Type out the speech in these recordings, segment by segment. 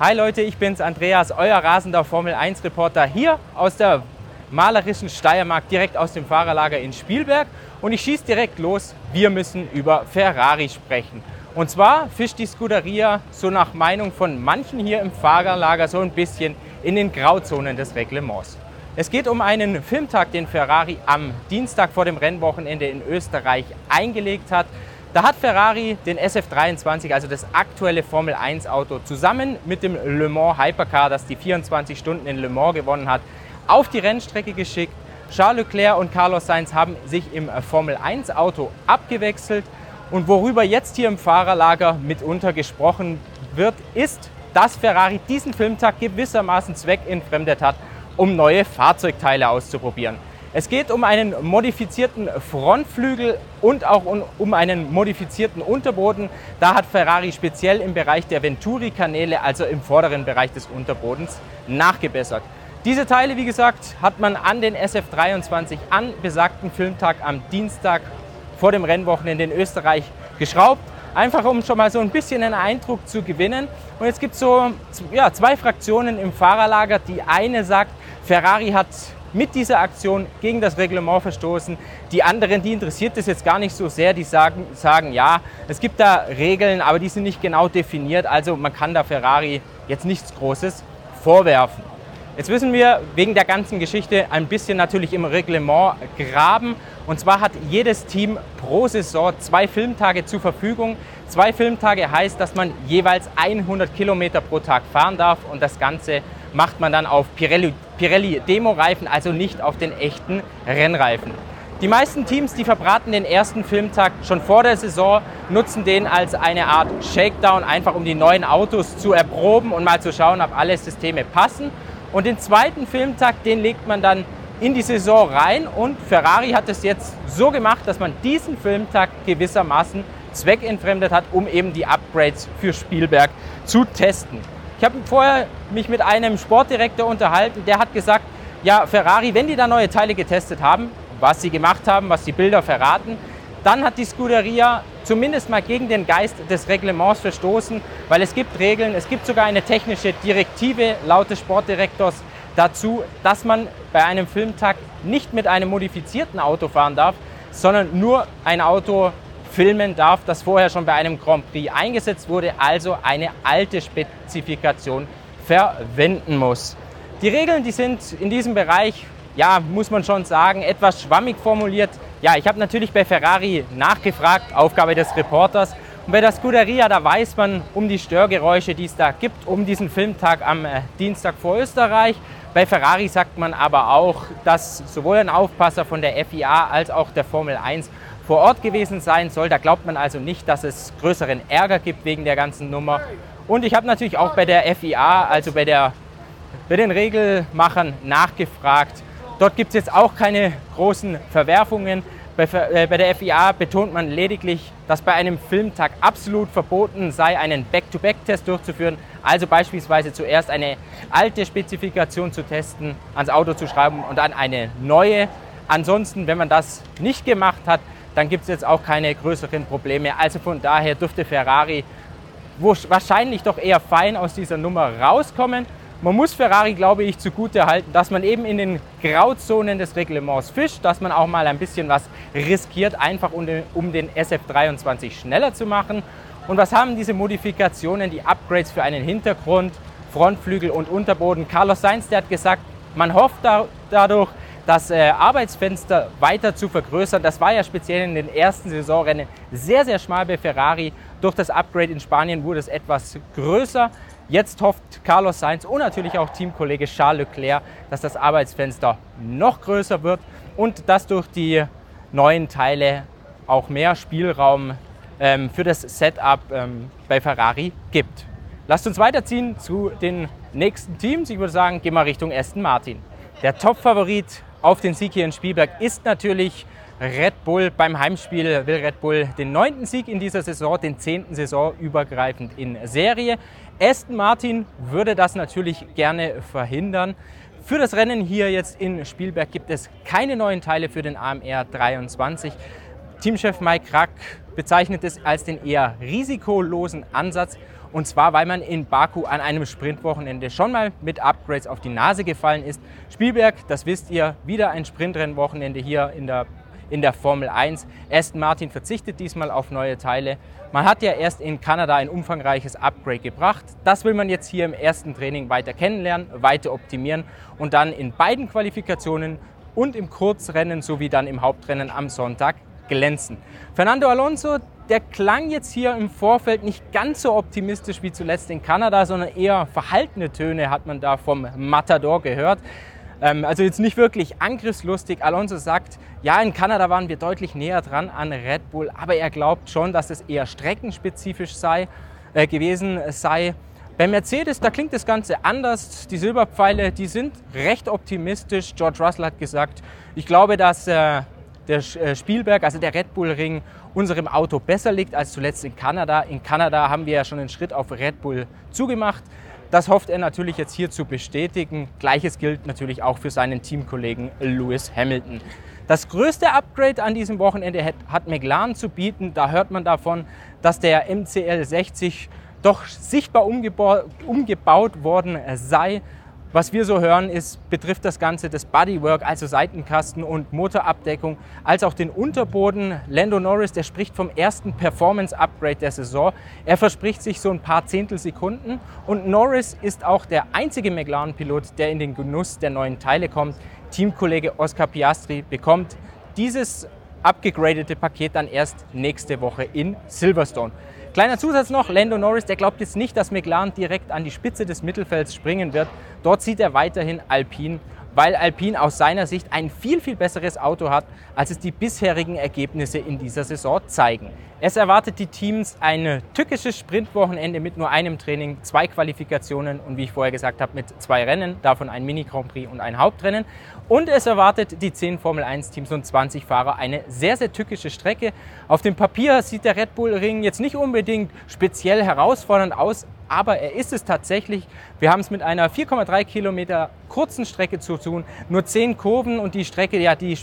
Hi Leute, ich bin's, Andreas, euer rasender Formel 1 Reporter hier aus der malerischen Steiermark, direkt aus dem Fahrerlager in Spielberg. Und ich schieße direkt los. Wir müssen über Ferrari sprechen. Und zwar fischt die Scuderia so nach Meinung von manchen hier im Fahrerlager so ein bisschen in den Grauzonen des Reglements. Es geht um einen Filmtag, den Ferrari am Dienstag vor dem Rennwochenende in Österreich eingelegt hat. Da hat Ferrari den SF23, also das aktuelle Formel 1 Auto, zusammen mit dem Le Mans Hypercar, das die 24 Stunden in Le Mans gewonnen hat, auf die Rennstrecke geschickt. Charles Leclerc und Carlos Sainz haben sich im Formel 1 Auto abgewechselt. Und worüber jetzt hier im Fahrerlager mitunter gesprochen wird, ist, dass Ferrari diesen Filmtag gewissermaßen zweckentfremdet hat, um neue Fahrzeugteile auszuprobieren. Es geht um einen modifizierten Frontflügel und auch um einen modifizierten Unterboden. Da hat Ferrari speziell im Bereich der Venturi-Kanäle, also im vorderen Bereich des Unterbodens, nachgebessert. Diese Teile, wie gesagt, hat man an den SF23 an besagten Filmtag am Dienstag vor dem Rennwochenende in Österreich geschraubt. Einfach um schon mal so ein bisschen einen Eindruck zu gewinnen. Und jetzt gibt es so ja, zwei Fraktionen im Fahrerlager. Die eine sagt, Ferrari hat mit dieser Aktion gegen das Reglement verstoßen. Die anderen, die interessiert es jetzt gar nicht so sehr, die sagen, sagen, ja, es gibt da Regeln, aber die sind nicht genau definiert, also man kann da Ferrari jetzt nichts Großes vorwerfen. Jetzt müssen wir wegen der ganzen Geschichte ein bisschen natürlich im Reglement graben. Und zwar hat jedes Team pro Saison zwei Filmtage zur Verfügung. Zwei Filmtage heißt, dass man jeweils 100 Kilometer pro Tag fahren darf und das Ganze macht man dann auf Pirelli, Pirelli Demo-Reifen, also nicht auf den echten Rennreifen. Die meisten Teams, die verbraten den ersten Filmtag schon vor der Saison, nutzen den als eine Art Shakedown, einfach um die neuen Autos zu erproben und mal zu schauen, ob alle Systeme passen. Und den zweiten Filmtag, den legt man dann in die Saison rein und Ferrari hat es jetzt so gemacht, dass man diesen Filmtag gewissermaßen zweckentfremdet hat, um eben die Upgrades für Spielberg zu testen. Ich habe vorher mich mit einem Sportdirektor unterhalten, der hat gesagt, ja, Ferrari, wenn die da neue Teile getestet haben, was sie gemacht haben, was die Bilder verraten, dann hat die Scuderia zumindest mal gegen den Geist des Reglements verstoßen, weil es gibt Regeln, es gibt sogar eine technische Direktive laut des Sportdirektors dazu, dass man bei einem Filmtag nicht mit einem modifizierten Auto fahren darf, sondern nur ein Auto filmen darf, das vorher schon bei einem Grand Prix eingesetzt wurde, also eine alte Spezifikation verwenden muss. Die Regeln, die sind in diesem Bereich, ja, muss man schon sagen, etwas schwammig formuliert. Ja, ich habe natürlich bei Ferrari nachgefragt, Aufgabe des Reporters. Und bei der Scuderia, da weiß man um die Störgeräusche, die es da gibt, um diesen Filmtag am äh, Dienstag vor Österreich. Bei Ferrari sagt man aber auch, dass sowohl ein Aufpasser von der FIA als auch der Formel 1 vor Ort gewesen sein soll. Da glaubt man also nicht, dass es größeren Ärger gibt wegen der ganzen Nummer. Und ich habe natürlich auch bei der FIA, also bei, der, bei den Regelmachern, nachgefragt. Dort gibt es jetzt auch keine großen Verwerfungen. Bei, äh, bei, der FIA betont man lediglich, dass bei einem Filmtag absolut verboten sei, einen Back-to-Back-Test durchzuführen. Also beispielsweise zuerst eine alte Spezifikation zu testen, ans Auto zu schreiben und dann eine neue. Ansonsten, wenn man das nicht gemacht hat, dann gibt es jetzt auch keine größeren Probleme. Also von daher dürfte Ferrari wahrscheinlich doch eher fein aus dieser Nummer rauskommen. Man muss Ferrari, glaube ich, zugute halten, dass man eben in den Grauzonen des Reglements fischt, dass man auch mal ein bisschen was riskiert, einfach um den, um den SF23 schneller zu machen. Und was haben diese Modifikationen, die Upgrades für einen Hintergrund, Frontflügel und Unterboden? Carlos Sainz, der hat gesagt, man hofft da, dadurch, das äh, Arbeitsfenster weiter zu vergrößern. Das war ja speziell in den ersten Saisonrennen sehr, sehr schmal bei Ferrari. Durch das Upgrade in Spanien wurde es etwas größer. Jetzt hofft Carlos Sainz und natürlich auch Teamkollege Charles Leclerc, dass das Arbeitsfenster noch größer wird und dass durch die neuen Teile auch mehr Spielraum ähm, für das Setup ähm, bei Ferrari gibt. Lasst uns weiterziehen zu den nächsten Teams. Ich würde sagen, gehen wir Richtung Aston Martin. Der Top-Favorit auf den Sieg hier in Spielberg ist natürlich Red Bull. Beim Heimspiel will Red Bull den neunten Sieg in dieser Saison, den zehnten Saison übergreifend in Serie. Aston Martin würde das natürlich gerne verhindern. Für das Rennen hier jetzt in Spielberg gibt es keine neuen Teile für den AMR 23. Teamchef Mike Rack bezeichnet es als den eher risikolosen Ansatz Und zwar, weil man in Baku an einem Sprintwochenende schon mal mit Upgrades auf die Nase gefallen ist. Spielberg, das wisst ihr, wieder ein Sprintrennwochenende hier in der, in der Formel 1. Aston Martin verzichtet diesmal auf neue Teile. Man hat ja erst in Kanada ein umfangreiches Upgrade gebracht. Das will man jetzt hier im ersten Training weiter kennenlernen, weiter optimieren und dann in beiden Qualifikationen und im Kurzrennen sowie dann im Hauptrennen am Sonntag glänzen. Fernando Alonso, der klang jetzt hier im Vorfeld nicht ganz so optimistisch wie zuletzt in Kanada, sondern eher verhaltene Töne hat man da vom Matador gehört. Ähm, also jetzt nicht wirklich angriffslustig. Alonso sagt, ja, in Kanada waren wir deutlich näher dran an Red Bull, aber er glaubt schon, dass es eher streckenspezifisch sei, äh, gewesen sei. Bei Mercedes, da klingt das Ganze anders. Die Silberpfeile, die sind recht optimistisch. George Russell hat gesagt, ich glaube, dass äh, der äh, Spielberg, also der Red Bull Ring, unserem Auto besser liegt als zuletzt in Kanada. In Kanada haben wir ja schon einen Schritt auf Red Bull zugemacht. Das hofft er natürlich jetzt hier zu bestätigen. Gleiches gilt natürlich auch für seinen Teamkollegen Lewis Hamilton. Das größte Upgrade an diesem Wochenende hat McLaren zu bieten. Da hört man davon, dass der MCL 60 doch sichtbar umgebaut, umgebaut worden sei. Was wir so hören, ist, betrifft das Ganze das Bodywork, also Seitenkasten und Motorabdeckung, als auch den Unterboden. Lando Norris, der spricht vom ersten Performance-Upgrade der Saison. Er verspricht sich so ein paar Zehntelsekunden. Und Norris ist auch der einzige McLaren-Pilot, der in den Genuss der neuen Teile kommt. Teamkollege Oscar Piastri bekommt dieses abgegradete Paket dann erst nächste Woche in Silverstone. Kleiner Zusatz noch, Lando Norris, der glaubt jetzt nicht, dass McLaren direkt an die Spitze des Mittelfelds springen wird. Dort sieht er weiterhin Alpine weil Alpine aus seiner Sicht ein viel, viel besseres Auto hat, als es die bisherigen Ergebnisse in dieser Saison zeigen. Es erwartet die Teams ein tückisches Sprintwochenende mit nur einem Training, zwei Qualifikationen und wie ich vorher gesagt habe, mit zwei Rennen, davon ein Mini-Grand Prix und ein Hauptrennen. Und es erwartet die 10 Formel 1 Teams und 20 Fahrer eine sehr, sehr tückische Strecke. Auf dem Papier sieht der Red Bull Ring jetzt nicht unbedingt speziell herausfordernd aus, aber er ist es tatsächlich. Wir haben es mit einer 4,3 Kilometer kurzen Strecke zu tun, nur 10 Kurven und die Strecke, ja, die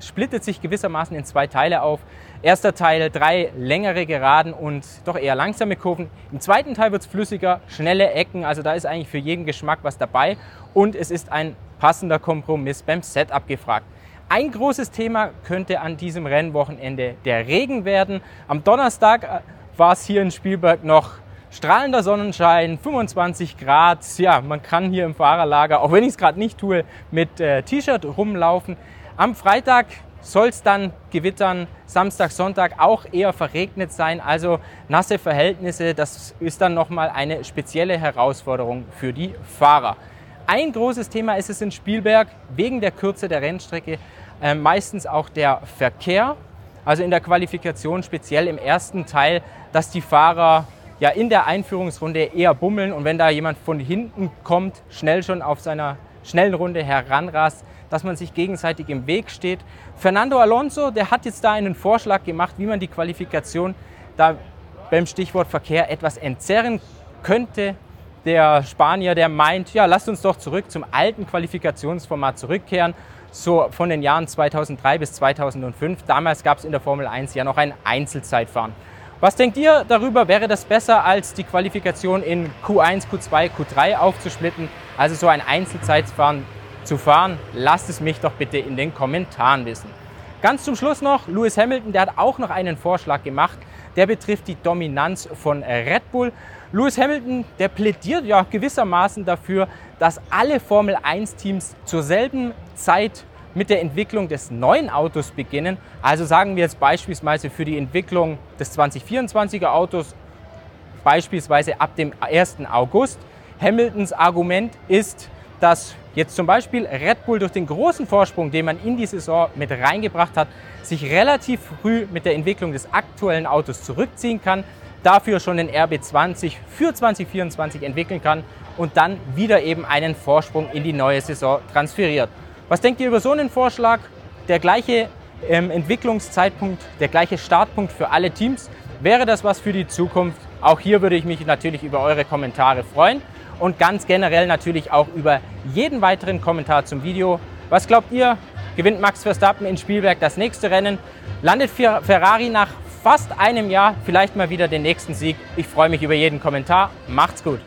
splittet sich gewissermaßen in zwei Teile auf. Erster Teil drei längere Geraden und doch eher langsame Kurven. Im zweiten Teil wird es flüssiger, schnelle Ecken, also da ist eigentlich für jeden Geschmack was dabei und es ist ein passender Kompromiss beim Setup gefragt. Ein großes Thema könnte an diesem Rennwochenende der Regen werden. Am Donnerstag äh, war es hier in Spielberg noch strahlender Sonnenschein, 25 Grad. Ja, man kann hier im Fahrerlager, auch wenn ich es gerade nicht tue, mit äh, T-Shirt rumlaufen. Am Freitag soll es dann gewittern, Samstag, Sonntag auch eher verregnet sein, also nasse Verhältnisse. Das ist dann nochmal eine spezielle Herausforderung für die Fahrer. Ein großes Thema ist es in Spielberg wegen der Kürze der Rennstrecke, äh, meistens auch der Verkehr. Also in der Qualifikation, speziell im ersten Teil, dass die Fahrer ja in der Einführungsrunde eher bummeln und wenn da jemand von hinten kommt, schnell schon auf seiner schnellen Runde heranrast, dass man sich gegenseitig im Weg steht. Fernando Alonso, der hat jetzt da einen Vorschlag gemacht, wie man die Qualifikation da beim Stichwort Verkehr etwas entzerren könnte. Der Spanier, der meint, ja, lasst uns doch zurück zum alten Qualifikationsformat zurückkehren, so von den Jahren 2003 bis 2005. Damals gab es in der Formel 1 ja noch ein Einzelzeitfahren. Was denkt ihr darüber? Wäre das besser, als die Qualifikation in Q1, Q2, Q3 aufzusplitten? Also so ein Einzelzeitfahren zu fahren? Lasst es mich doch bitte in den Kommentaren wissen. Ganz zum Schluss noch, Lewis Hamilton, der hat auch noch einen Vorschlag gemacht. Der betrifft die Dominanz von Red Bull. Lewis Hamilton, der plädiert ja gewissermaßen dafür, dass alle Formel 1 Teams zur selben Zeit mit der Entwicklung des neuen Autos beginnen. Also sagen wir jetzt beispielsweise für die Entwicklung des 2024er Autos, beispielsweise ab dem 1. August. Hamiltons Argument ist, dass jetzt zum Beispiel Red Bull durch den großen Vorsprung, den man in die Saison mit reingebracht hat, sich relativ früh mit der Entwicklung des aktuellen Autos zurückziehen kann, dafür schon den RB20 für 2024 entwickeln kann und dann wieder eben einen Vorsprung in die neue Saison transferiert. Was denkt ihr über so einen Vorschlag? Der gleiche ähm, Entwicklungszeitpunkt, der gleiche Startpunkt für alle Teams. Wäre das was für die Zukunft? Auch hier würde ich mich natürlich über eure Kommentare freuen und ganz generell natürlich auch über jeden weiteren Kommentar zum Video. Was glaubt ihr? Gewinnt Max Verstappen in Spielberg das nächste Rennen? Landet Ferrari nach fast einem Jahr vielleicht mal wieder den nächsten Sieg. Ich freue mich über jeden Kommentar. Macht's gut.